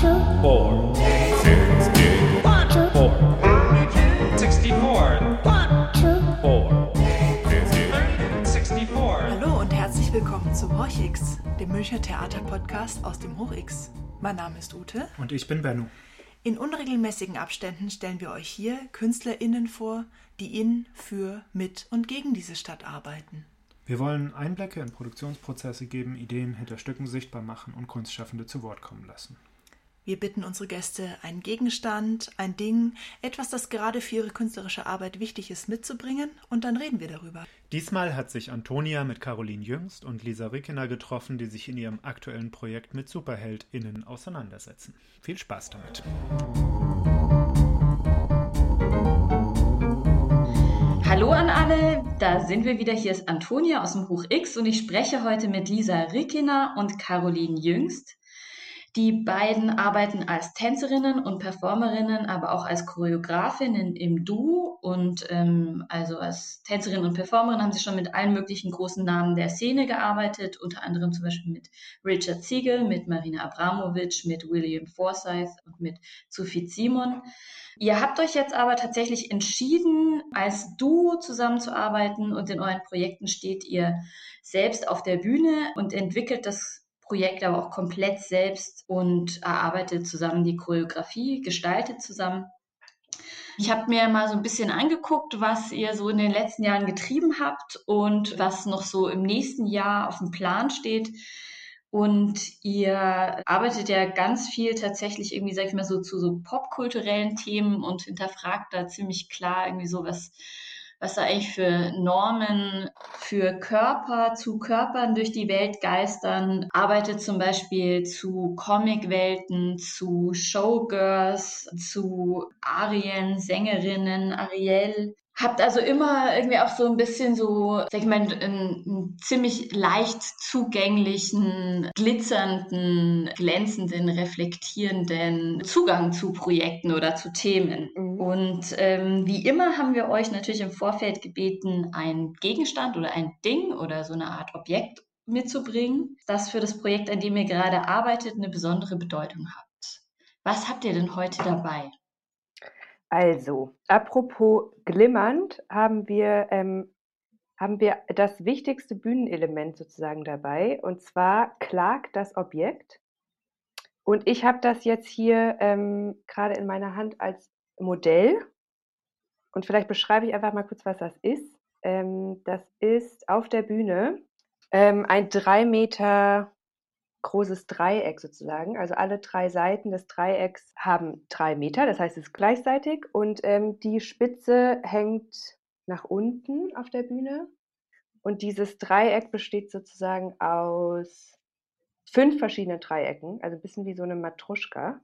Hallo und herzlich willkommen zum Horchix, dem Münchner Theaterpodcast aus dem Hochix. Mein Name ist Ute. Und ich bin Benno. In unregelmäßigen Abständen stellen wir euch hier KünstlerInnen vor, die in, für, mit und gegen diese Stadt arbeiten. Wir wollen Einblicke in Produktionsprozesse geben, Ideen hinter Stücken sichtbar machen und Kunstschaffende zu Wort kommen lassen. Wir bitten unsere Gäste, einen Gegenstand, ein Ding, etwas, das gerade für ihre künstlerische Arbeit wichtig ist, mitzubringen und dann reden wir darüber. Diesmal hat sich Antonia mit Caroline Jüngst und Lisa Rickener getroffen, die sich in ihrem aktuellen Projekt mit SuperheldInnen auseinandersetzen. Viel Spaß damit. Hallo an alle, da sind wir wieder. Hier ist Antonia aus dem Hoch X und ich spreche heute mit Lisa Rickener und Caroline Jüngst. Die beiden arbeiten als Tänzerinnen und Performerinnen, aber auch als Choreografinnen im Duo. Und ähm, also als Tänzerin und Performerin haben sie schon mit allen möglichen großen Namen der Szene gearbeitet, unter anderem zum Beispiel mit Richard Siegel, mit Marina Abramovic, mit William Forsyth und mit Sophie Simon. Ihr habt euch jetzt aber tatsächlich entschieden, als Duo zusammenzuarbeiten und in euren Projekten steht ihr selbst auf der Bühne und entwickelt das Projekt aber auch komplett selbst und erarbeitet zusammen die Choreografie, gestaltet zusammen. Ich habe mir mal so ein bisschen angeguckt, was ihr so in den letzten Jahren getrieben habt und was noch so im nächsten Jahr auf dem Plan steht. Und ihr arbeitet ja ganz viel tatsächlich irgendwie, sag ich mal, so zu so popkulturellen Themen und hinterfragt da ziemlich klar irgendwie so, was, was da eigentlich für Normen für Körper zu Körpern durch die Welt geistern, arbeitet zum Beispiel zu Comicwelten, zu Showgirls, zu Arien, Sängerinnen, Ariel, Habt also immer irgendwie auch so ein bisschen so, sag ich mal, einen, einen ziemlich leicht zugänglichen, glitzernden, glänzenden, reflektierenden Zugang zu Projekten oder zu Themen. Mhm. Und ähm, wie immer haben wir euch natürlich im Vorfeld gebeten, einen Gegenstand oder ein Ding oder so eine Art Objekt mitzubringen, das für das Projekt, an dem ihr gerade arbeitet, eine besondere Bedeutung hat. Was habt ihr denn heute dabei? Also, apropos glimmernd, haben wir, ähm, haben wir das wichtigste Bühnenelement sozusagen dabei, und zwar Clark, das Objekt. Und ich habe das jetzt hier ähm, gerade in meiner Hand als Modell. Und vielleicht beschreibe ich einfach mal kurz, was das ist. Ähm, das ist auf der Bühne ähm, ein drei Meter großes Dreieck sozusagen. Also alle drei Seiten des Dreiecks haben drei Meter, das heißt es ist gleichzeitig und ähm, die Spitze hängt nach unten auf der Bühne und dieses Dreieck besteht sozusagen aus fünf verschiedenen Dreiecken, also ein bisschen wie so eine Matruschka.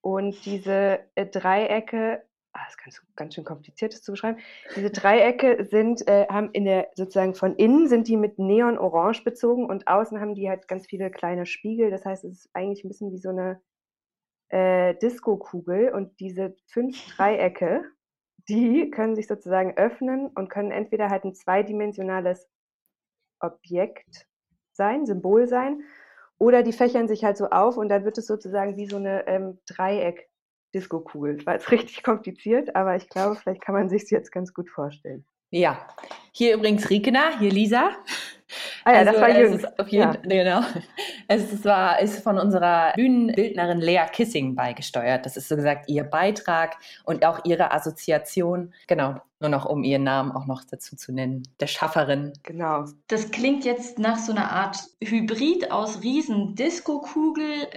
Und diese äh, Dreiecke ah, das ist ganz, ganz schön kompliziert, das zu beschreiben. Diese Dreiecke sind, äh, haben in der, sozusagen von innen sind die mit Neon-Orange bezogen und außen haben die halt ganz viele kleine Spiegel. Das heißt, es ist eigentlich ein bisschen wie so eine äh, Disco-Kugel und diese fünf Dreiecke, die können sich sozusagen öffnen und können entweder halt ein zweidimensionales Objekt sein, Symbol sein, oder die fächern sich halt so auf und dann wird es sozusagen wie so eine ähm, Dreieck Disco-Kugel. War jetzt richtig kompliziert, aber ich glaube, vielleicht kann man sich es jetzt ganz gut vorstellen. Ja, hier übrigens Rikena, hier Lisa. Ah ja, also, das war Jürgen. Auf jeden, ja. Genau. Es ist, war, ist von unserer Bühnenbildnerin Lea Kissing beigesteuert. Das ist so gesagt ihr Beitrag und auch ihre Assoziation. Genau, nur noch um ihren Namen auch noch dazu zu nennen. Der Schafferin. Genau. Das klingt jetzt nach so einer Art Hybrid aus riesen Disco-Kugel,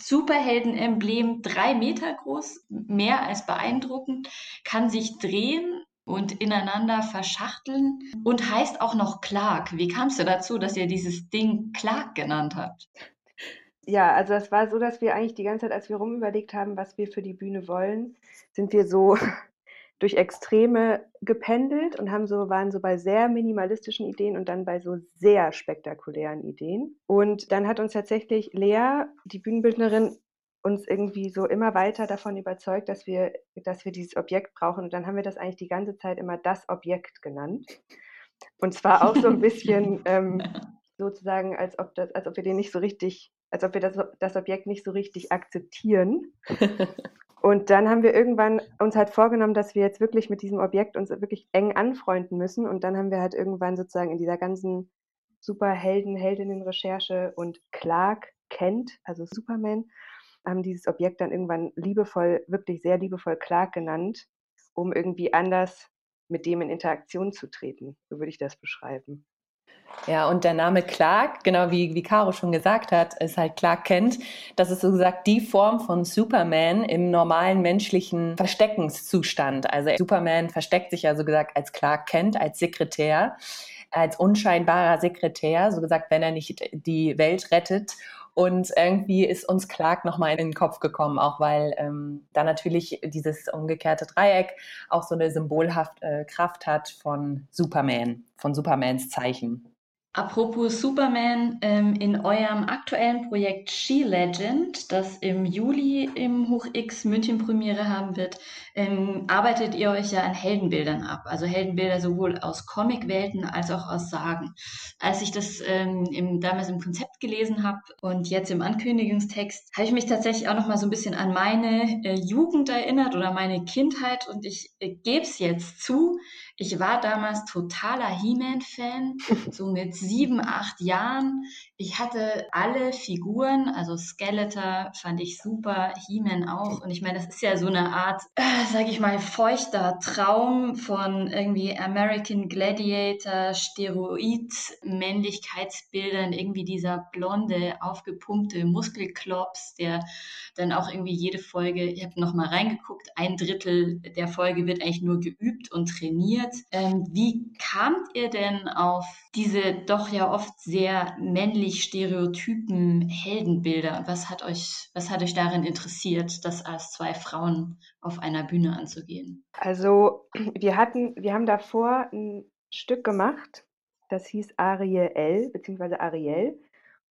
Superhelden-Emblem, drei Meter groß, mehr als beeindruckend, kann sich drehen und ineinander verschachteln und heißt auch noch Clark. Wie kamst du dazu, dass ihr dieses Ding Clark genannt habt? Ja, also es war so, dass wir eigentlich die ganze Zeit, als wir rumüberlegt haben, was wir für die Bühne wollen, sind wir so durch Extreme gependelt und haben so, waren so bei sehr minimalistischen Ideen und dann bei so sehr spektakulären Ideen. Und dann hat uns tatsächlich Lea, die Bühnenbildnerin, uns irgendwie so immer weiter davon überzeugt, dass wir, dass wir dieses Objekt brauchen. Und dann haben wir das eigentlich die ganze Zeit immer das Objekt genannt. Und zwar auch so ein bisschen, ähm, sozusagen, als ob, das, als ob wir den nicht so richtig, als ob wir das, das Objekt nicht so richtig akzeptieren. Und dann haben wir irgendwann uns halt vorgenommen, dass wir jetzt wirklich mit diesem Objekt uns wirklich eng anfreunden müssen. Und dann haben wir halt irgendwann sozusagen in dieser ganzen Superhelden, Heldinnen-Recherche und Clark Kent, also Superman, haben dieses Objekt dann irgendwann liebevoll, wirklich sehr liebevoll Clark genannt, um irgendwie anders mit dem in Interaktion zu treten. So würde ich das beschreiben. Ja, und der Name Clark, genau wie, wie Caro schon gesagt hat, ist halt Clark Kent. Das ist so gesagt die Form von Superman im normalen menschlichen Versteckenszustand. Also Superman versteckt sich ja so gesagt als Clark Kent, als Sekretär, als unscheinbarer Sekretär, so gesagt, wenn er nicht die Welt rettet. Und irgendwie ist uns Clark nochmal in den Kopf gekommen, auch weil ähm, da natürlich dieses umgekehrte Dreieck auch so eine symbolhafte äh, Kraft hat von Superman, von Supermans Zeichen. Apropos Superman, ähm, in eurem aktuellen Projekt She Legend, das im Juli im Hoch X München Premiere haben wird, ähm, arbeitet ihr euch ja an Heldenbildern ab. Also Heldenbilder sowohl aus Comicwelten als auch aus Sagen. Als ich das ähm, im, damals im Konzept gelesen habe und jetzt im Ankündigungstext, habe ich mich tatsächlich auch noch mal so ein bisschen an meine äh, Jugend erinnert oder meine Kindheit und ich äh, gebe es jetzt zu, ich war damals totaler He-Man-Fan, so mit sieben, acht Jahren. Ich hatte alle Figuren, also Skeletor fand ich super, He-Man auch. Und ich meine, das ist ja so eine Art, äh, sag ich mal, feuchter Traum von irgendwie American Gladiator, Steroid-Männlichkeitsbildern, irgendwie dieser blonde, aufgepumpte Muskelklops, der dann auch irgendwie jede Folge, ich habe nochmal reingeguckt, ein Drittel der Folge wird eigentlich nur geübt und trainiert. Ähm, wie kamt ihr denn auf diese doch ja oft sehr männlich stereotypen Heldenbilder? Was hat euch, was hat euch darin interessiert, das als zwei Frauen auf einer Bühne anzugehen? Also wir hatten, wir haben davor ein Stück gemacht, das hieß Ariel, beziehungsweise Ariel.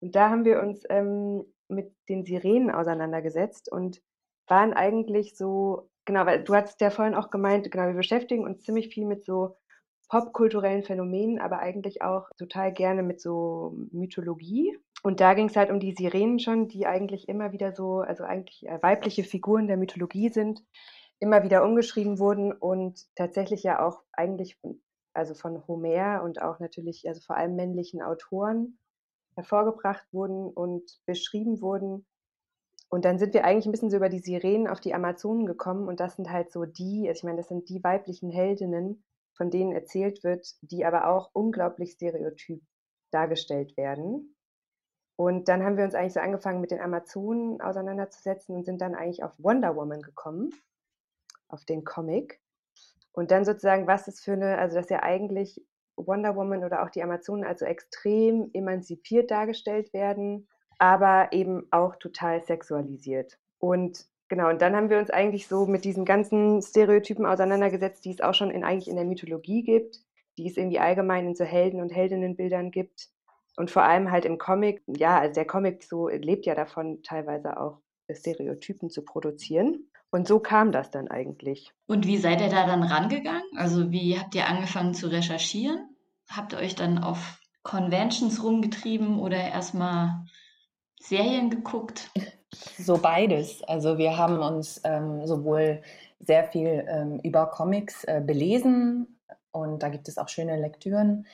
Und da haben wir uns ähm, mit den Sirenen auseinandergesetzt und waren eigentlich so, genau, weil du hast ja vorhin auch gemeint, genau, wir beschäftigen uns ziemlich viel mit so popkulturellen Phänomenen, aber eigentlich auch total gerne mit so Mythologie. Und da ging es halt um die Sirenen schon, die eigentlich immer wieder so, also eigentlich äh, weibliche Figuren der Mythologie sind, immer wieder umgeschrieben wurden und tatsächlich ja auch eigentlich also von Homer und auch natürlich, also vor allem männlichen Autoren hervorgebracht wurden und beschrieben wurden. Und dann sind wir eigentlich ein bisschen so über die Sirenen auf die Amazonen gekommen und das sind halt so die, also ich meine, das sind die weiblichen Heldinnen, von denen erzählt wird, die aber auch unglaublich stereotyp dargestellt werden. Und dann haben wir uns eigentlich so angefangen, mit den Amazonen auseinanderzusetzen und sind dann eigentlich auf Wonder Woman gekommen, auf den Comic. Und dann sozusagen, was ist für eine, also dass ja eigentlich Wonder Woman oder auch die Amazonen also extrem emanzipiert dargestellt werden, aber eben auch total sexualisiert. Und genau, und dann haben wir uns eigentlich so mit diesen ganzen Stereotypen auseinandergesetzt, die es auch schon in, eigentlich in der Mythologie gibt, die es irgendwie allgemein in so Helden- und Heldinnenbildern gibt. Und vor allem halt im Comic, ja, also der Comic so lebt ja davon, teilweise auch Stereotypen zu produzieren. Und so kam das dann eigentlich. Und wie seid ihr da dann rangegangen? Also wie habt ihr angefangen zu recherchieren? Habt ihr euch dann auf Conventions rumgetrieben oder erstmal Serien geguckt? So beides. Also wir haben uns ähm, sowohl sehr viel ähm, über Comics äh, belesen und da gibt es auch schöne Lektüren,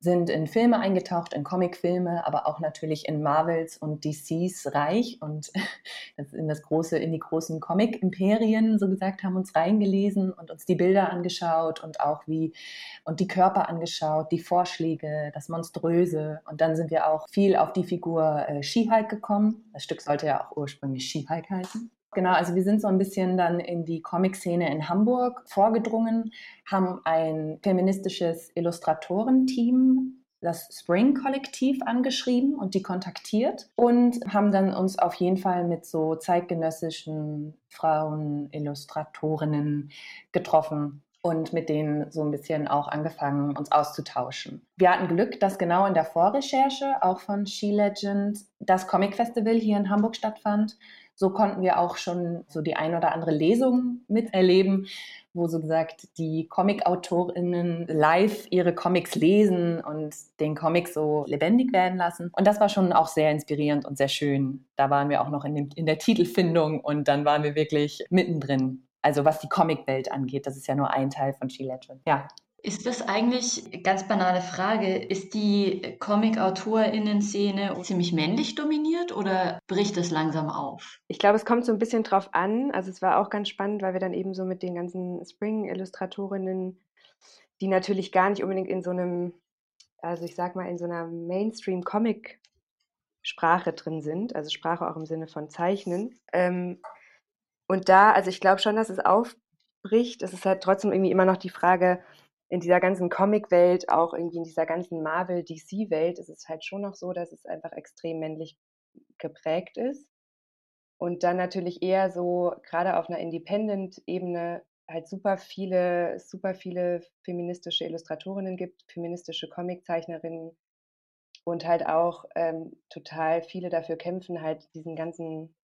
sind in Filme eingetaucht, in Comicfilme, aber auch natürlich in Marvels und DCs Reich und in das große, in die großen Comic-Imperien, so gesagt, haben uns reingelesen und uns die Bilder angeschaut und auch wie und die Körper angeschaut, die Vorschläge, das Monströse. Und dann sind wir auch viel auf die Figur äh, She-Hulk gekommen. Das Stück sollte ja auch ursprünglich She-Hulk heißen. Genau, also wir sind so ein bisschen dann in die Comic-Szene in Hamburg vorgedrungen, haben ein feministisches Illustratorenteam, das Spring-Kollektiv, angeschrieben und die kontaktiert und haben dann uns auf jeden Fall mit so zeitgenössischen Frauen, Illustratorinnen getroffen und mit denen so ein bisschen auch angefangen, uns auszutauschen. Wir hatten Glück, dass genau in der Vorrecherche auch von She Legend das Comic Festival hier in Hamburg stattfand so konnten wir auch schon so die ein oder andere Lesung miterleben, wo so gesagt die Comic-AutorInnen live ihre Comics lesen und den Comics so lebendig werden lassen. Und das war schon auch sehr inspirierend und sehr schön. Da waren wir auch noch in, dem, in der Titelfindung und dann waren wir wirklich mittendrin. Also was die Comicwelt angeht, das ist ja nur ein Teil von She Legend. Ja, ist das eigentlich, ganz banale Frage, ist die Comic-AutorInnen-Szene ziemlich männlich dominiert oder bricht es langsam auf? Ich glaube, es kommt so ein bisschen drauf an. Also es war auch ganz spannend, weil wir dann eben so mit den ganzen Spring-Illustratorinnen, die natürlich gar nicht unbedingt in so einem, also ich sag mal, in so einer Mainstream-Comic-Sprache drin sind, also Sprache auch im Sinne von Zeichnen. Ähm, und da, also ich glaube schon, dass es aufbricht. Es ist halt trotzdem irgendwie immer noch die Frage, in dieser ganzen Comic-Welt, auch irgendwie in dieser ganzen Marvel-DC-Welt, ist es halt schon noch so, dass es einfach extrem männlich geprägt ist. Und dann natürlich eher so, gerade auf einer Independent-Ebene, halt super viele, super viele feministische Illustratorinnen gibt, feministische Comiczeichnerinnen und halt auch ähm, total viele dafür kämpfen, halt diesen ganzen,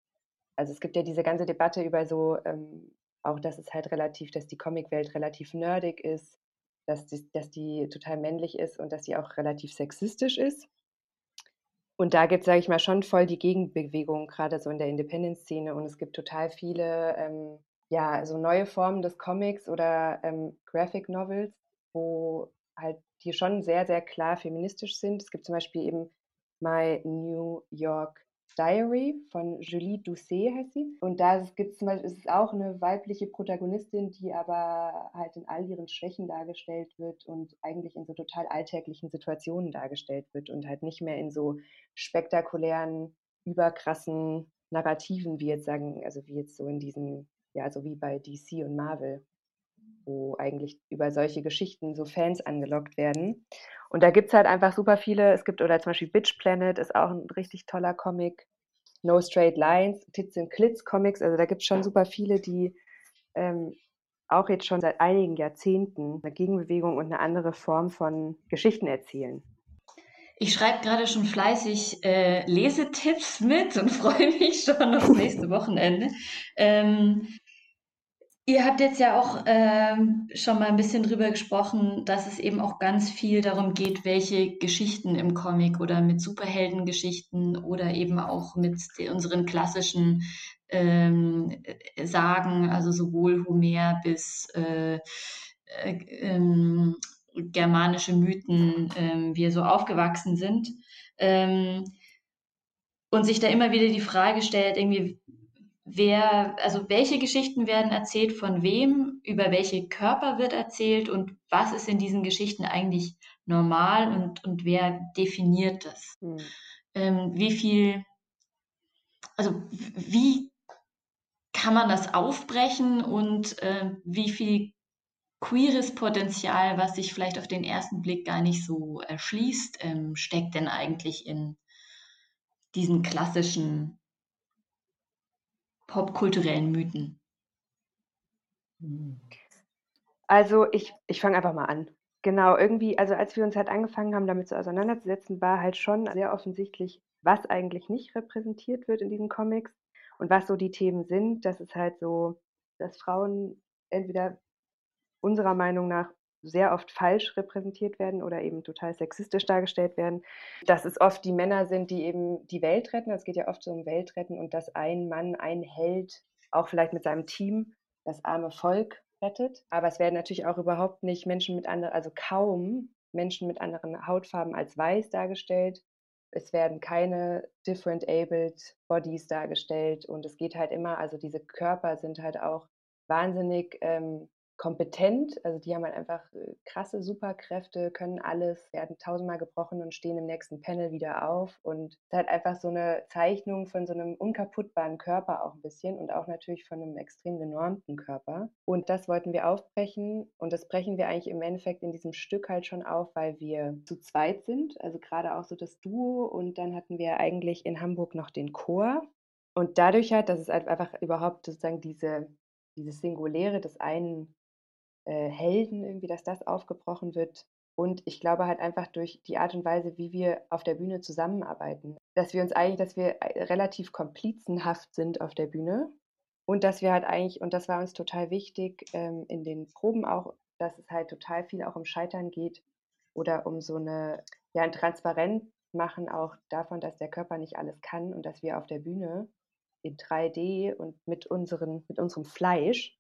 also es gibt ja diese ganze Debatte über so, ähm, auch dass es halt relativ, dass die Comicwelt relativ nerdig ist dass die, dass die total männlich ist und dass sie auch relativ sexistisch ist. Und da gibt es, sage ich mal, schon voll die Gegenbewegung, gerade so in der Independent-Szene. Und es gibt total viele, ähm, ja, so neue Formen des Comics oder ähm, Graphic Novels, wo halt die schon sehr, sehr klar feministisch sind. Es gibt zum Beispiel eben My New York Diary von Julie Doucet heißt sie. Und da gibt es zum Beispiel, ist auch eine weibliche Protagonistin, die aber halt in all ihren Schwächen dargestellt wird und eigentlich in so total alltäglichen Situationen dargestellt wird und halt nicht mehr in so spektakulären, überkrassen Narrativen, wie jetzt sagen, also wie jetzt so in diesen, ja, so wie bei DC und Marvel, wo eigentlich über solche Geschichten so Fans angelockt werden. Und da gibt es halt einfach super viele. Es gibt, oder zum Beispiel Bitch Planet ist auch ein richtig toller Comic. No Straight Lines, Tits and Klitz Comics. Also da gibt es schon super viele, die ähm, auch jetzt schon seit einigen Jahrzehnten eine Gegenbewegung und eine andere Form von Geschichten erzählen. Ich schreibe gerade schon fleißig äh, Lesetipps mit und freue mich schon aufs nächste Wochenende. Ähm, Ihr habt jetzt ja auch ähm, schon mal ein bisschen drüber gesprochen, dass es eben auch ganz viel darum geht, welche Geschichten im Comic oder mit Superheldengeschichten oder eben auch mit unseren klassischen ähm, Sagen, also sowohl Homer bis äh, äh, ähm, germanische Mythen, äh, wir so aufgewachsen sind. Ähm, und sich da immer wieder die Frage stellt, irgendwie, wer, also welche Geschichten werden erzählt von wem, über welche Körper wird erzählt und was ist in diesen Geschichten eigentlich normal und, und wer definiert das? Mhm. Ähm, wie viel, also wie kann man das aufbrechen und äh, wie viel queeres Potenzial, was sich vielleicht auf den ersten Blick gar nicht so erschließt, ähm, steckt denn eigentlich in diesen klassischen popkulturellen Mythen? Also ich, ich fange einfach mal an. Genau, irgendwie, also als wir uns halt angefangen haben, damit so auseinanderzusetzen, war halt schon sehr offensichtlich, was eigentlich nicht repräsentiert wird in diesen Comics und was so die Themen sind. Das ist halt so, dass Frauen entweder unserer Meinung nach sehr oft falsch repräsentiert werden oder eben total sexistisch dargestellt werden. Dass es oft die Männer sind, die eben die Welt retten. Es geht ja oft so um Weltretten und dass ein Mann, ein Held, auch vielleicht mit seinem Team, das arme Volk rettet. Aber es werden natürlich auch überhaupt nicht Menschen mit anderen, also kaum Menschen mit anderen Hautfarben als weiß dargestellt. Es werden keine different abled Bodies dargestellt und es geht halt immer, also diese Körper sind halt auch wahnsinnig ähm, kompetent, also die haben halt einfach äh, krasse Superkräfte, können alles, werden tausendmal gebrochen und stehen im nächsten Panel wieder auf. Und es ist halt einfach so eine Zeichnung von so einem unkaputtbaren Körper auch ein bisschen und auch natürlich von einem extrem genormten Körper. Und das wollten wir aufbrechen. Und das brechen wir eigentlich im Endeffekt in diesem Stück halt schon auf, weil wir zu zweit sind, also gerade auch so das Duo. Und dann hatten wir eigentlich in Hamburg noch den Chor. Und dadurch halt, dass es halt einfach überhaupt sozusagen diese dieses Singuläre des einen äh, Helden irgendwie, dass das aufgebrochen wird, Und ich glaube halt einfach durch die Art und Weise, wie wir auf der Bühne zusammenarbeiten, dass wir uns eigentlich, dass wir äh, relativ komplizenhaft sind auf der Bühne und dass wir halt eigentlich, und das war uns total wichtig ähm, in den Proben auch, dass es halt total viel auch um Scheitern geht oder um so eine, ja, ein Transparent machen auch davon, dass der Körper nicht alles kann und dass wir auf der Bühne in 3D und mit, unseren, mit unserem Fleisch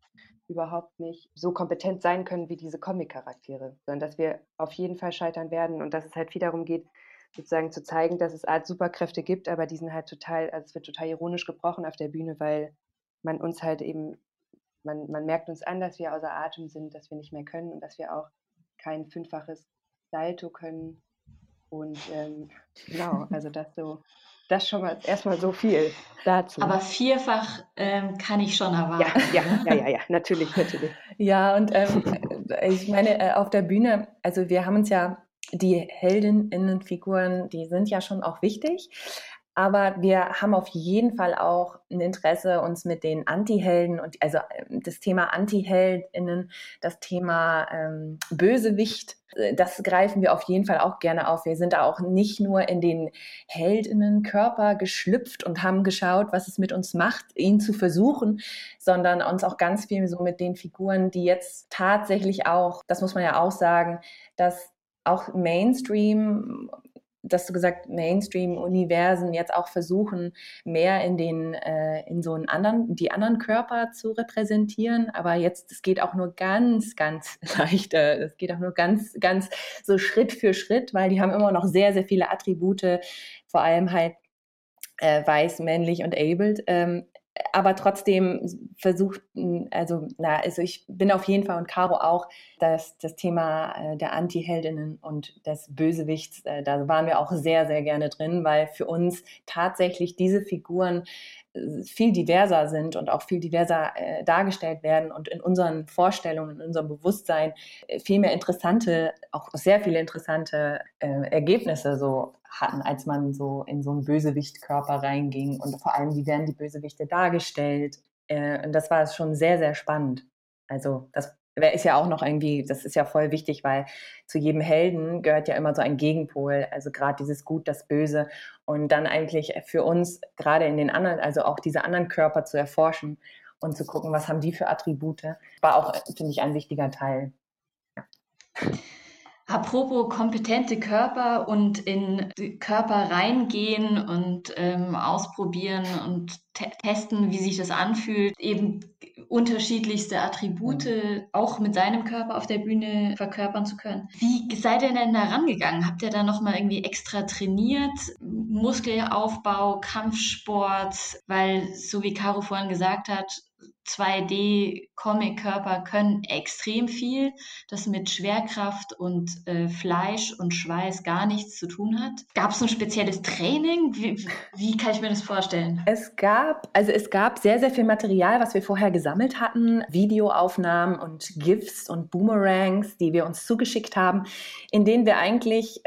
überhaupt nicht so kompetent sein können wie diese Comic-Charaktere, sondern dass wir auf jeden Fall scheitern werden und dass es halt viel darum geht, sozusagen zu zeigen, dass es Art Superkräfte gibt, aber die sind halt total, also es wird total ironisch gebrochen auf der Bühne, weil man uns halt eben, man, man merkt uns an, dass wir außer Atem sind, dass wir nicht mehr können und dass wir auch kein fünffaches Salto können. Und ähm, genau, also das so das schon mal erstmal so viel dazu. Aber vierfach ähm, kann ich schon erwarten. Ja, ja, ja, ja, ja, natürlich, natürlich. Ja, und ähm, ich meine, äh, auf der Bühne, also wir haben uns ja die Heldinnenfiguren, die sind ja schon auch wichtig. Aber wir haben auf jeden Fall auch ein Interesse, uns mit den Anti-Helden und also ähm, das Thema Anti-Heldinnen, das Thema ähm, Bösewicht, äh, das greifen wir auf jeden Fall auch gerne auf. Wir sind da auch nicht nur in den Heldinnenkörper geschlüpft und haben geschaut, was es mit uns macht, ihn zu versuchen, sondern uns auch ganz viel so mit den Figuren, die jetzt tatsächlich auch, das muss man ja auch sagen, dass auch Mainstream dass du gesagt, Mainstream-Universen jetzt auch versuchen, mehr in den, äh, in so einen anderen, die anderen Körper zu repräsentieren. Aber jetzt, es geht auch nur ganz, ganz leicht, äh, es geht auch nur ganz, ganz so Schritt für Schritt, weil die haben immer noch sehr, sehr viele Attribute, vor allem halt äh, weiß, männlich und abled. Ähm, aber trotzdem versucht, also, na, also ich bin auf jeden Fall und Caro auch, dass das Thema äh, der Anti-Heldinnen und des Bösewichts, äh, da waren wir auch sehr, sehr gerne drin, weil für uns tatsächlich diese Figuren äh, viel diverser sind und auch viel diverser dargestellt werden und in unseren Vorstellungen, in unserem Bewusstsein viel mehr interessante, auch sehr viele interessante Ergebnisse so hatten, als man so in so einen Bösewichtkörper reinging und vor allem, wie werden die Bösewichte dargestellt. Äh, und das war schon sehr, sehr spannend. Also das ist ja auch noch irgendwie, das ist ja voll wichtig, weil zu jedem Helden gehört ja immer so ein Gegenpol, also gerade dieses Gut, das Böse und dann eigentlich für uns gerade in den anderen, also auch diese anderen Körper zu erforschen und zu gucken, was haben die für Attribute, war auch, finde ich, ein wichtiger Teil. Ja. Apropos kompetente Körper und in Körper reingehen und ähm, ausprobieren und te testen, wie sich das anfühlt, eben unterschiedlichste Attribute auch mit seinem Körper auf der Bühne verkörpern zu können. Wie seid ihr denn da rangegangen? Habt ihr da nochmal irgendwie extra trainiert? Muskelaufbau, Kampfsport? Weil, so wie Caro vorhin gesagt hat, 2D-Comic-Körper können extrem viel, das mit Schwerkraft und äh, Fleisch und Schweiß gar nichts zu tun hat. Gab es ein spezielles Training? Wie, wie, kann ich mir das vorstellen? Es gab, also es gab sehr, sehr viel Material, was wir vorher gesammelt hatten, Videoaufnahmen und GIFs und Boomerangs, die wir uns zugeschickt haben, in denen wir eigentlich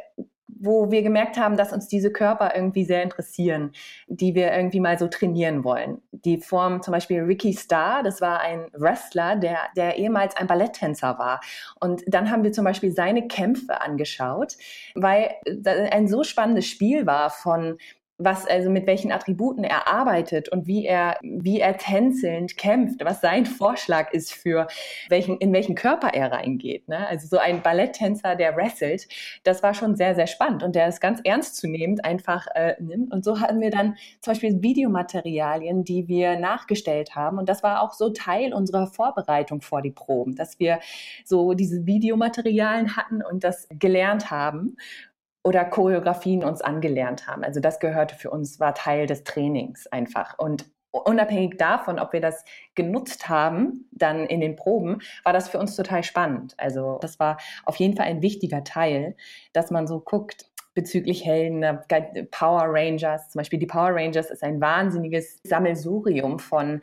wo wir gemerkt haben, dass uns diese Körper irgendwie sehr interessieren, die wir irgendwie mal so trainieren wollen. Die Form zum Beispiel Ricky Starr, das war ein Wrestler, der, der ehemals ein Balletttänzer war. Und dann haben wir zum Beispiel seine Kämpfe angeschaut, weil ein so spannendes Spiel war von was also mit welchen Attributen er arbeitet und wie er wie er tänzelnd kämpft, was sein Vorschlag ist für welchen in welchen Körper er reingeht. Ne? Also so ein Balletttänzer, der wrestelt, das war schon sehr sehr spannend und der ist ganz ernstzunehmend einfach äh, nimmt. Und so hatten wir dann zum Beispiel Videomaterialien, die wir nachgestellt haben und das war auch so Teil unserer Vorbereitung vor die Proben, dass wir so diese Videomaterialien hatten und das gelernt haben oder Choreografien uns angelernt haben. Also das gehörte für uns, war Teil des Trainings einfach. Und unabhängig davon, ob wir das genutzt haben, dann in den Proben, war das für uns total spannend. Also das war auf jeden Fall ein wichtiger Teil, dass man so guckt, bezüglich Helden, Power Rangers, zum Beispiel die Power Rangers ist ein wahnsinniges Sammelsurium von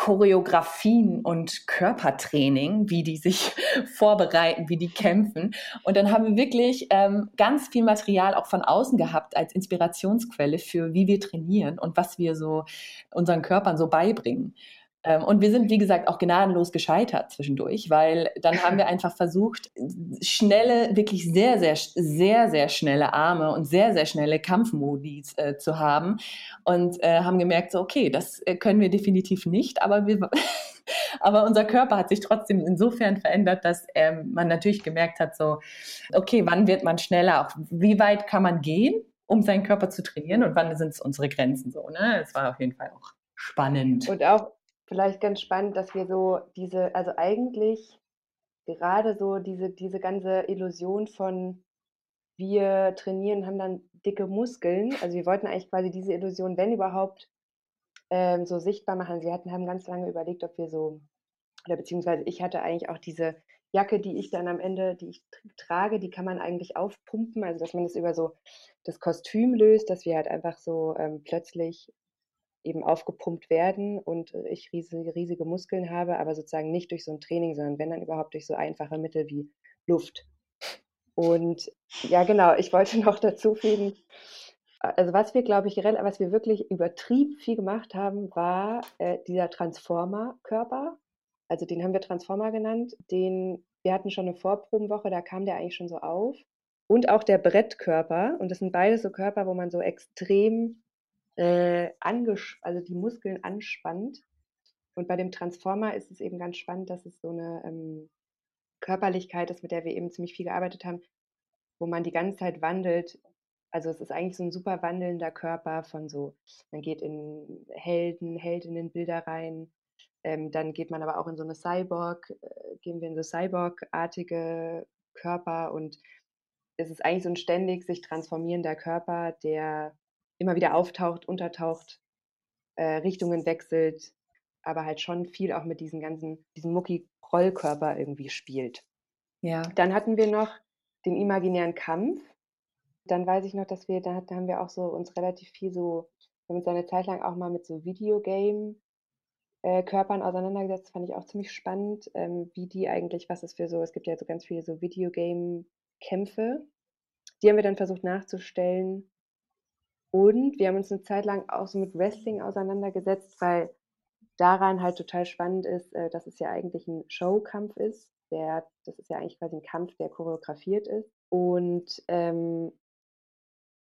Choreografien und Körpertraining, wie die sich vorbereiten, wie die kämpfen. Und dann haben wir wirklich ähm, ganz viel Material auch von außen gehabt als Inspirationsquelle für, wie wir trainieren und was wir so unseren Körpern so beibringen. Ähm, und wir sind, wie gesagt, auch gnadenlos gescheitert zwischendurch, weil dann haben wir einfach versucht, schnelle, wirklich sehr, sehr, sehr, sehr schnelle Arme und sehr, sehr schnelle Kampfmodi äh, zu haben und äh, haben gemerkt, so, okay, das äh, können wir definitiv nicht, aber wir, aber unser Körper hat sich trotzdem insofern verändert, dass ähm, man natürlich gemerkt hat, so, okay, wann wird man schneller, auch wie weit kann man gehen, um seinen Körper zu trainieren und wann sind es unsere Grenzen so, ne? Es war auf jeden Fall auch spannend. Und auch vielleicht ganz spannend, dass wir so diese, also eigentlich gerade so diese, diese ganze Illusion von wir trainieren, haben dann dicke Muskeln. Also wir wollten eigentlich quasi diese Illusion, wenn überhaupt, ähm, so sichtbar machen. Wir hatten, haben ganz lange überlegt, ob wir so, oder beziehungsweise ich hatte eigentlich auch diese Jacke, die ich dann am Ende, die ich trage, die kann man eigentlich aufpumpen, also dass man das über so das Kostüm löst, dass wir halt einfach so ähm, plötzlich eben aufgepumpt werden und äh, ich riesige, riesige Muskeln habe, aber sozusagen nicht durch so ein Training, sondern wenn dann überhaupt durch so einfache Mittel wie Luft. Und ja, genau, ich wollte noch dazu fügen, also was wir, glaube ich, was wir wirklich übertrieben viel gemacht haben, war äh, dieser Transformer-Körper. Also den haben wir Transformer genannt. Den, wir hatten schon eine Vorprobenwoche, da kam der eigentlich schon so auf. Und auch der Brettkörper. Und das sind beides so Körper, wo man so extrem äh, also die Muskeln anspannt. Und bei dem Transformer ist es eben ganz spannend, dass es so eine ähm, Körperlichkeit ist, mit der wir eben ziemlich viel gearbeitet haben, wo man die ganze Zeit wandelt. Also es ist eigentlich so ein super wandelnder Körper von so, man geht in Helden, Heldinnenbilder rein, ähm, dann geht man aber auch in so eine Cyborg, äh, gehen wir in so Cyborg-artige Körper und es ist eigentlich so ein ständig sich transformierender Körper, der immer wieder auftaucht, untertaucht, äh, Richtungen wechselt, aber halt schon viel auch mit diesen ganzen, diesem Mucki-Rollkörper irgendwie spielt. Ja. Dann hatten wir noch den imaginären Kampf. Dann weiß ich noch, dass wir, da haben wir auch so uns relativ viel so, wir haben uns eine Zeit lang auch mal mit so Videogame äh, Körpern auseinandergesetzt, fand ich auch ziemlich spannend, ähm, wie die eigentlich, was es für so, es gibt ja so ganz viele so Videogame-Kämpfe, die haben wir dann versucht nachzustellen und wir haben uns eine Zeit lang auch so mit Wrestling auseinandergesetzt, weil daran halt total spannend ist, äh, dass es ja eigentlich ein Showkampf ist. Der, das ist ja eigentlich quasi ein Kampf, der choreografiert ist. Und ähm,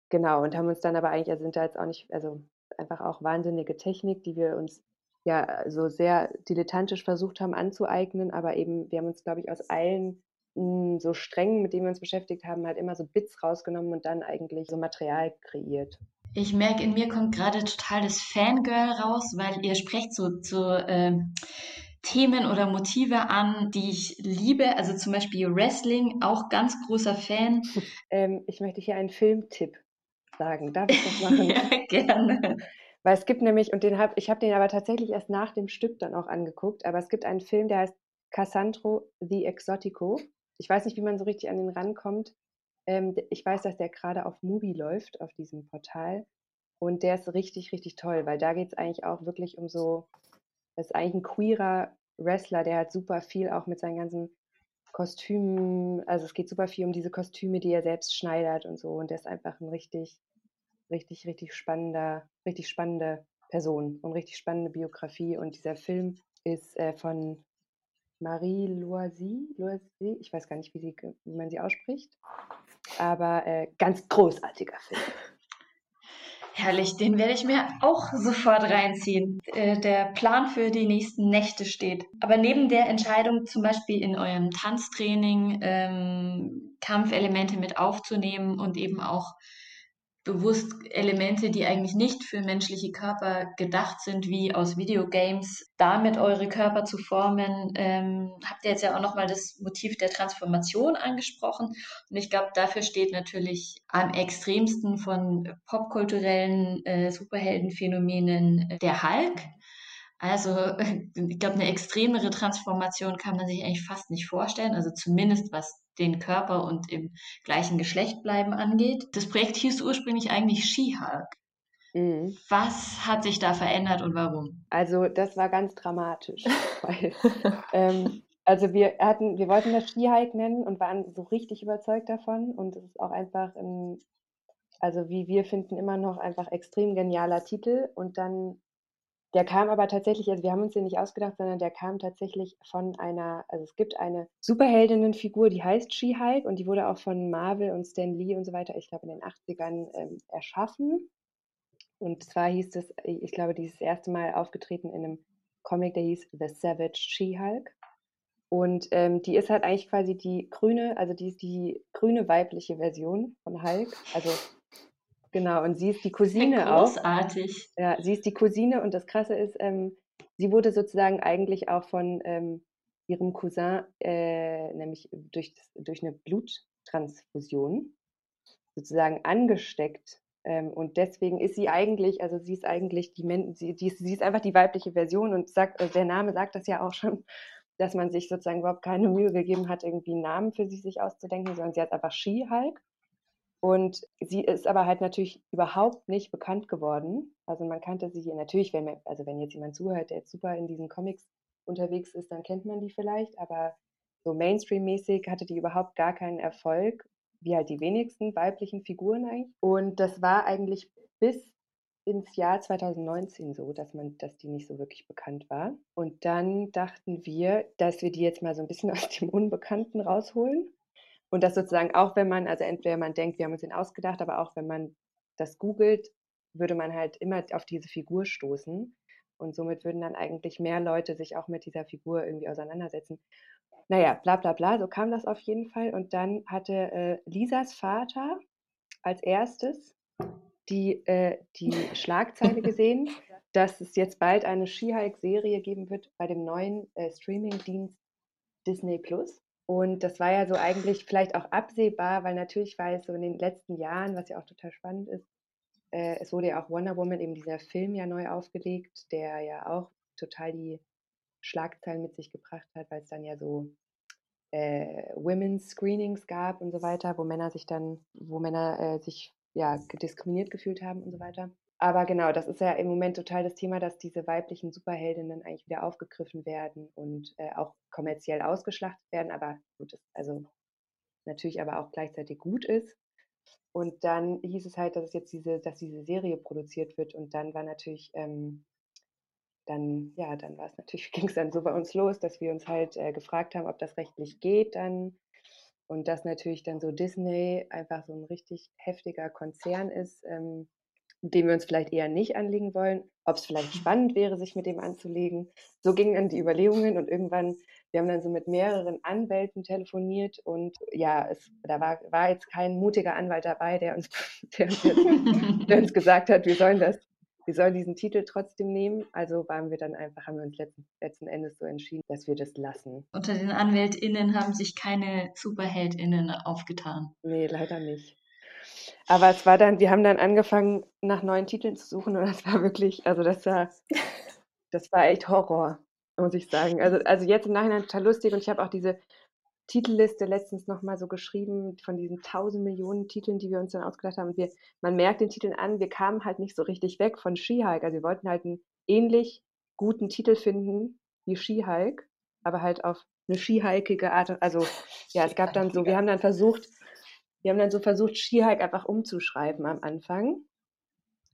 genau, und haben uns dann aber eigentlich, also sind da jetzt auch nicht, also einfach auch wahnsinnige Technik, die wir uns ja so sehr dilettantisch versucht haben anzueignen, aber eben, wir haben uns, glaube ich, aus allen so Strängen, mit denen wir uns beschäftigt haben, halt immer so Bits rausgenommen und dann eigentlich so Material kreiert. Ich merke, in mir kommt gerade total das Fangirl raus, weil ihr sprecht so zu äh, Themen oder Motive an, die ich liebe. Also zum Beispiel Wrestling, auch ganz großer Fan. Ähm, ich möchte hier einen Filmtipp sagen. Darf ich das machen? ja, gerne. Weil es gibt nämlich, und den hab, ich habe den aber tatsächlich erst nach dem Stück dann auch angeguckt, aber es gibt einen Film, der heißt Cassandro the Exotico. Ich weiß nicht, wie man so richtig an den rankommt. Ähm, ich weiß, dass der gerade auf Mubi läuft, auf diesem Portal. Und der ist richtig, richtig toll, weil da geht es eigentlich auch wirklich um so, das ist eigentlich ein queerer Wrestler, der hat super viel auch mit seinen ganzen Kostümen, also es geht super viel um diese Kostüme, die er selbst schneidert und so. Und der ist einfach ein richtig, richtig, richtig spannender, richtig spannende Person und richtig spannende Biografie. Und dieser Film ist äh, von Marie Loisy, Loisy, ich weiß gar nicht, wie, sie, wie man sie ausspricht, aber äh, ganz großartiger Film. Herrlich, den werde ich mir auch sofort reinziehen. Äh, der Plan für die nächsten Nächte steht. Aber neben der Entscheidung, zum Beispiel in eurem Tanztraining ähm, Kampfelemente mit aufzunehmen und eben auch bewusst Elemente, die eigentlich nicht für menschliche Körper gedacht sind, wie aus Videogames, damit eure Körper zu formen. Ähm, habt ihr jetzt ja auch nochmal das Motiv der Transformation angesprochen. Und ich glaube, dafür steht natürlich am extremsten von popkulturellen äh, Superheldenphänomenen der Hulk. Also ich glaube, eine extremere Transformation kann man sich eigentlich fast nicht vorstellen. Also zumindest was den Körper und im gleichen Geschlecht bleiben angeht. Das Projekt hieß ursprünglich eigentlich She-Hulk. Mhm. Was hat sich da verändert und warum? Also das war ganz dramatisch, weil ähm, also wir hatten, wir wollten das She-Hulk nennen und waren so richtig überzeugt davon und es ist auch einfach ein, also wie wir finden immer noch einfach extrem genialer Titel und dann Der kam aber tatsächlich, also wir haben uns den nicht ausgedacht, sondern der kam tatsächlich von einer, also es gibt eine Superheldinnenfigur, die heißt She-Hulk und die wurde auch von Marvel und Stan Lee und so weiter, ich glaube in den 80ern ähm, erschaffen. Und zwar hieß es, ich glaube, dieses erste Mal aufgetreten in einem Comic, der hieß The Savage She-Hulk. Und ähm, die ist halt eigentlich quasi die grüne, also die ist die grüne weibliche Version von Hulk. Also genau, und sie ist die Cousine großartig. auch. Ja, sie ist die Cousine und das Krasse ist, ähm, sie wurde sozusagen eigentlich auch von ähm, ihrem Cousin, äh, nämlich durch, durch eine Bluttransfusion, sozusagen angesteckt. Ähm, und deswegen ist sie eigentlich, also sie ist eigentlich die, sie, die, sie ist einfach die weibliche Version und sagt, äh, der Name sagt das ja auch schon dass man sich sozusagen überhaupt keine Mühe gegeben hat, irgendwie einen Namen für sie sich auszudenken, sondern sie hat einfach Ski-Hulk. Und sie ist aber halt natürlich überhaupt nicht bekannt geworden. Also man kannte sie hier natürlich, wenn man, also wenn jetzt jemand zuhört, der jetzt super in diesen Comics unterwegs ist, dann kennt man die vielleicht, aber so Mainstream-mäßig hatte die überhaupt gar keinen Erfolg, wie halt die wenigsten weiblichen Figuren eigentlich. Und das war eigentlich bis ins Jahr 2019 so, dass man, dass die nicht so wirklich bekannt war. Und dann dachten wir, dass wir die jetzt mal so ein bisschen aus dem Unbekannten rausholen. Und das sozusagen auch, wenn man, also entweder man denkt, wir haben uns den ausgedacht, aber auch wenn man das googelt, würde man halt immer auf diese Figur stoßen. Und somit würden dann eigentlich mehr Leute sich auch mit dieser Figur irgendwie auseinandersetzen. Naja, bla bla bla, so kam das auf jeden Fall. Und dann hatte äh, Lisas Vater als erstes die, äh, die Schlagzeile gesehen, dass es jetzt bald eine She-Hulk-Serie geben wird bei dem neuen äh, Streaming-Dienst Disney Plus. Und das war ja so eigentlich vielleicht auch absehbar, weil natürlich war es so in den letzten Jahren, was ja auch total spannend ist, äh, es wurde ja auch Wonder Woman, eben dieser Film ja neu aufgelegt, der ja auch total die Schlagzeilen mit sich gebracht hat, weil es dann ja so äh, Women's Screenings gab und so weiter, wo Männer sich dann, wo Männer äh, sich ja, diskriminiert gefühlt haben und so weiter. Aber genau, das ist ja im Moment total das Thema, dass diese weiblichen Superheldinnen eigentlich wieder aufgegriffen werden und äh, auch kommerziell ausgeschlachtet werden. Aber gut, ist, also natürlich aber auch gleichzeitig gut ist. Und dann hieß es halt, dass es jetzt diese, dass diese Serie produziert wird. Und dann war natürlich, ähm, dann, ja, dann war es natürlich, ging es dann so bei uns los, dass wir uns halt äh, gefragt haben, ob das rechtlich geht, dann und dass natürlich dann so Disney einfach so ein richtig heftiger Konzern ist, ähm, dem wir uns vielleicht eher nicht anlegen wollen, ob es vielleicht spannend wäre, sich mit dem anzulegen. So gingen dann die Überlegungen und irgendwann, wir haben dann so mit mehreren Anwälten telefoniert und ja, es, da war, war jetzt kein mutiger Anwalt dabei, der uns, der uns, der uns gesagt hat, wir sollen das wir sollen diesen Titel trotzdem nehmen. Also waren wir dann einfach, haben wir uns letzten, letzten Endes so entschieden, dass wir das lassen. Unter den AnwältInnen haben sich keine SuperheldInnen aufgetan. Nee, leider nicht. Aber es war dann, wir haben dann angefangen, nach neuen Titeln zu suchen und das war wirklich, also das war, das war echt Horror, muss ich sagen. Also, also jetzt im Nachhinein total lustig und ich habe auch diese Titelliste letztens nochmal so geschrieben von diesen tausend Millionen Titeln, die wir uns dann ausgedacht haben. Und wir, man merkt den Titeln an, wir kamen halt nicht so richtig weg von Skihike. Also wir wollten halt einen ähnlich guten Titel finden wie Skihike, aber halt auf eine skihikige Art. Also ja, es gab dann so, wir haben dann versucht, wir haben dann so versucht, Skihike einfach umzuschreiben am Anfang.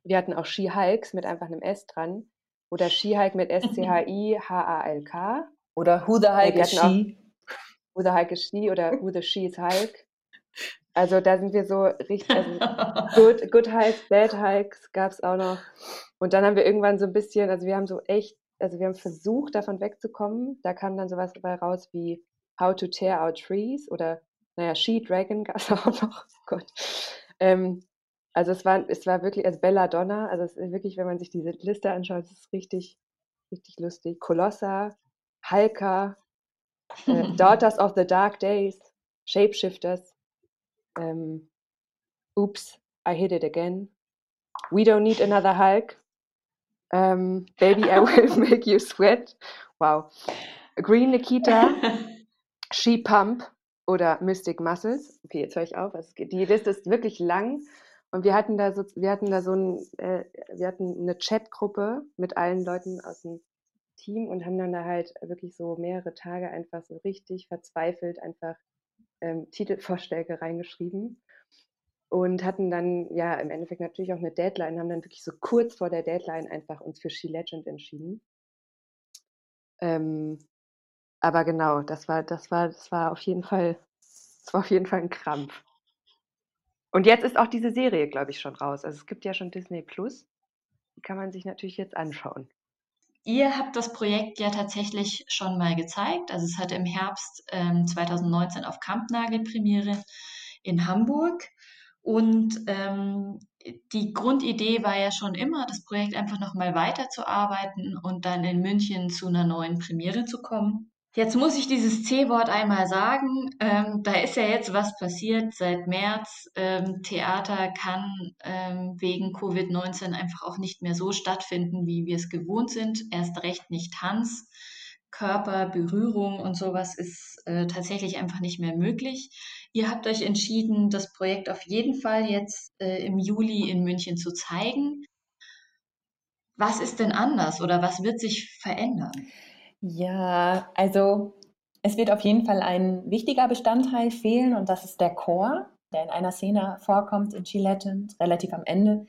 Wir hatten auch Skihikes mit einfach einem S dran oder Skihike mit S-C-H-I-H-A-L-K. Oder Who the Hike is She? Who the Hulk is She oder Who the She is Hulk. Also da sind wir so richtig, also Good, Good Hulks, Bad Hulks gab es auch noch. Und dann haben wir irgendwann so ein bisschen, also wir haben so echt, also wir haben versucht, davon wegzukommen. Da kam dann sowas dabei raus wie How to Tear Out Trees oder, naja, She Dragon gab es auch noch. Oh Gott. Ähm, also es war, es war wirklich, also Belladonna, also es ist wirklich, wenn man sich diese Liste anschaut, es ist richtig, richtig lustig. Colossa, Halka, äh, Daughters of the Dark Days, Shapeshifters, ähm, Oops, I hit it again, We don't need another Hulk, ähm, Baby, I will make you sweat, wow, Green Nikita, She Pump oder Mystic Muscles. Okay, jetzt höre ich auf. Also die Liste ist wirklich lang. Und wir hatten da so, wir hatten da so ein, äh, wir hatten eine Chatgruppe mit allen Leuten aus dem Team und haben dann da halt wirklich so mehrere Tage einfach so richtig verzweifelt einfach ähm, Titelvorschläge reingeschrieben. und hatten dann ja im Endeffekt natürlich auch eine Deadline, haben dann wirklich so kurz vor der Deadline einfach uns für She Legend entschieden. Ähm, aber genau, das war, das war, das war auf jeden Fall, das war auf jeden Fall ein Krampf. Und jetzt ist auch diese Serie, glaube ich, schon raus. Also es gibt ja schon Disney Plus. Die kann man sich natürlich jetzt anschauen. Ihr habt das Projekt ja tatsächlich schon mal gezeigt. Also es hatte im Herbst ähm, 2019 auf Kampnagel Premiere in Hamburg. Und ähm, die Grundidee war ja schon immer, das Projekt einfach nochmal weiterzuarbeiten und dann in München zu einer neuen Premiere zu kommen. Jetzt muss ich dieses C-Wort einmal sagen. Ähm, da ist ja jetzt was passiert seit März. Ähm, Theater kann ähm, wegen Covid-19 einfach auch nicht mehr so stattfinden, wie wir es gewohnt sind. Erst recht nicht Tanz, Körper, Berührung und sowas ist äh, tatsächlich einfach nicht mehr möglich. Ihr habt euch entschieden, das Projekt auf jeden Fall jetzt äh, im Juli in München zu zeigen. Was ist denn anders oder was wird sich verändern? Ja, also es wird auf jeden Fall ein wichtiger Bestandteil fehlen und das ist der Chor, der in einer Szene vorkommt in Legend, relativ am Ende.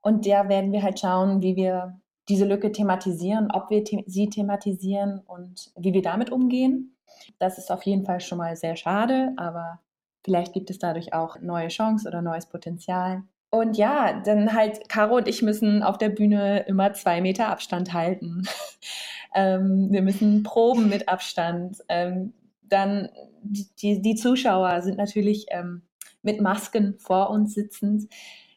Und da werden wir halt schauen, wie wir diese Lücke thematisieren, ob wir the sie thematisieren und wie wir damit umgehen. Das ist auf jeden Fall schon mal sehr schade, aber vielleicht gibt es dadurch auch neue Chancen oder neues Potenzial. Und ja, dann halt, Caro und ich müssen auf der Bühne immer zwei Meter Abstand halten. ähm, wir müssen proben mit Abstand. Ähm, dann die, die Zuschauer sind natürlich ähm, mit Masken vor uns sitzend.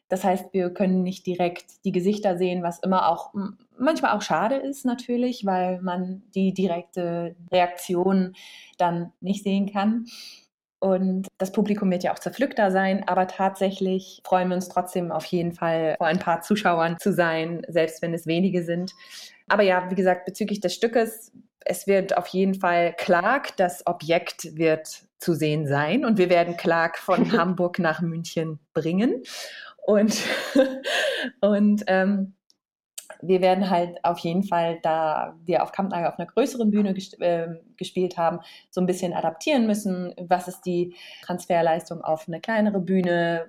Das heißt, wir können nicht direkt die Gesichter sehen, was immer auch manchmal auch schade ist natürlich, weil man die direkte Reaktion dann nicht sehen kann. Und das Publikum wird ja auch zerpflückter sein, aber tatsächlich freuen wir uns trotzdem auf jeden Fall vor ein paar Zuschauern zu sein, selbst wenn es wenige sind. Aber ja, wie gesagt, bezüglich des Stückes, es wird auf jeden Fall Clark, das Objekt wird zu sehen sein und wir werden Clark von Hamburg nach München bringen. Und, und ähm, wir werden halt auf jeden Fall, da wir auf Kampnagel auf einer größeren Bühne ges äh, gespielt haben, so ein bisschen adaptieren müssen. Was ist die Transferleistung auf eine kleinere Bühne?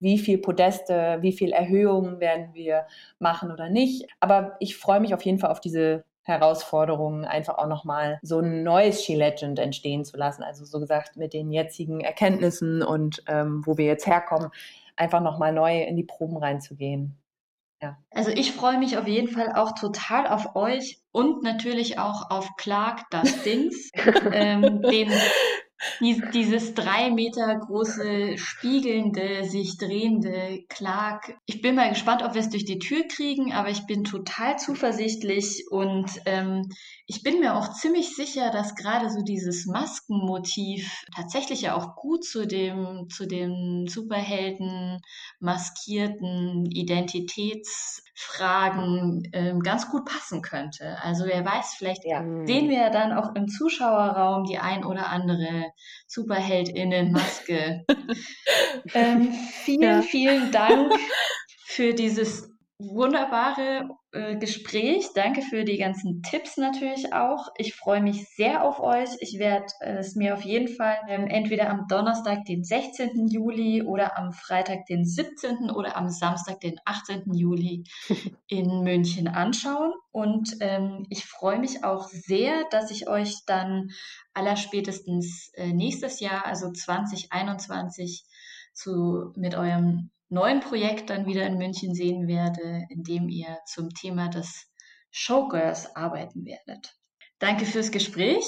Wie viel Podeste, wie viel Erhöhungen werden wir machen oder nicht? Aber ich freue mich auf jeden Fall auf diese Herausforderungen, einfach auch nochmal so ein neues She Legend entstehen zu lassen. Also so gesagt, mit den jetzigen Erkenntnissen und ähm, wo wir jetzt herkommen, einfach nochmal neu in die Proben reinzugehen. Ja. Also ich freue mich auf jeden Fall auch total auf euch und natürlich auch auf Clark Dustins, ähm, den dies, dieses drei Meter große, spiegelnde, sich drehende Clark. Ich bin mal gespannt, ob wir es durch die Tür kriegen, aber ich bin total zuversichtlich und ähm, ich bin mir auch ziemlich sicher, dass gerade so dieses Maskenmotiv tatsächlich ja auch gut zu dem, zu dem Superhelden maskierten Identitätsfragen ähm, ganz gut passen könnte. Also wer weiß, vielleicht ja. sehen wir ja dann auch im Zuschauerraum die ein oder andere Superheldinnen-Maske. ähm, vielen, ja. vielen Dank für dieses wunderbare äh, Gespräch. Danke für die ganzen Tipps natürlich auch. Ich freue mich sehr auf euch. Ich werde äh, es mir auf jeden Fall ähm, entweder am Donnerstag, den 16. Juli oder am Freitag, den 17. oder am Samstag, den 18. Juli in München anschauen. Und ähm, ich freue mich auch sehr, dass ich euch dann allerspätestens äh, nächstes Jahr, also 2021, zu, mit eurem neuen Projekt dann wieder in München sehen werde, in dem ihr zum Thema des Showgirls arbeiten werdet. Danke fürs Gespräch.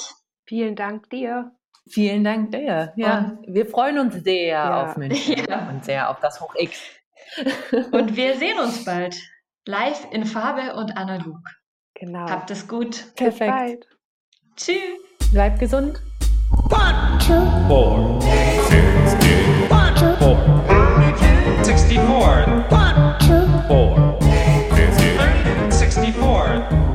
Vielen Dank dir. Vielen Dank dir. Ja, und wir freuen uns sehr ja. auf München ja. und sehr auf das Hoch X. und wir sehen uns bald live in Farbe und analog. Genau. Habt es gut. Perfekt. Tschüss. Bleibt gesund. One, two, four, six, two, one, two, four. 64. One, two, four. 64.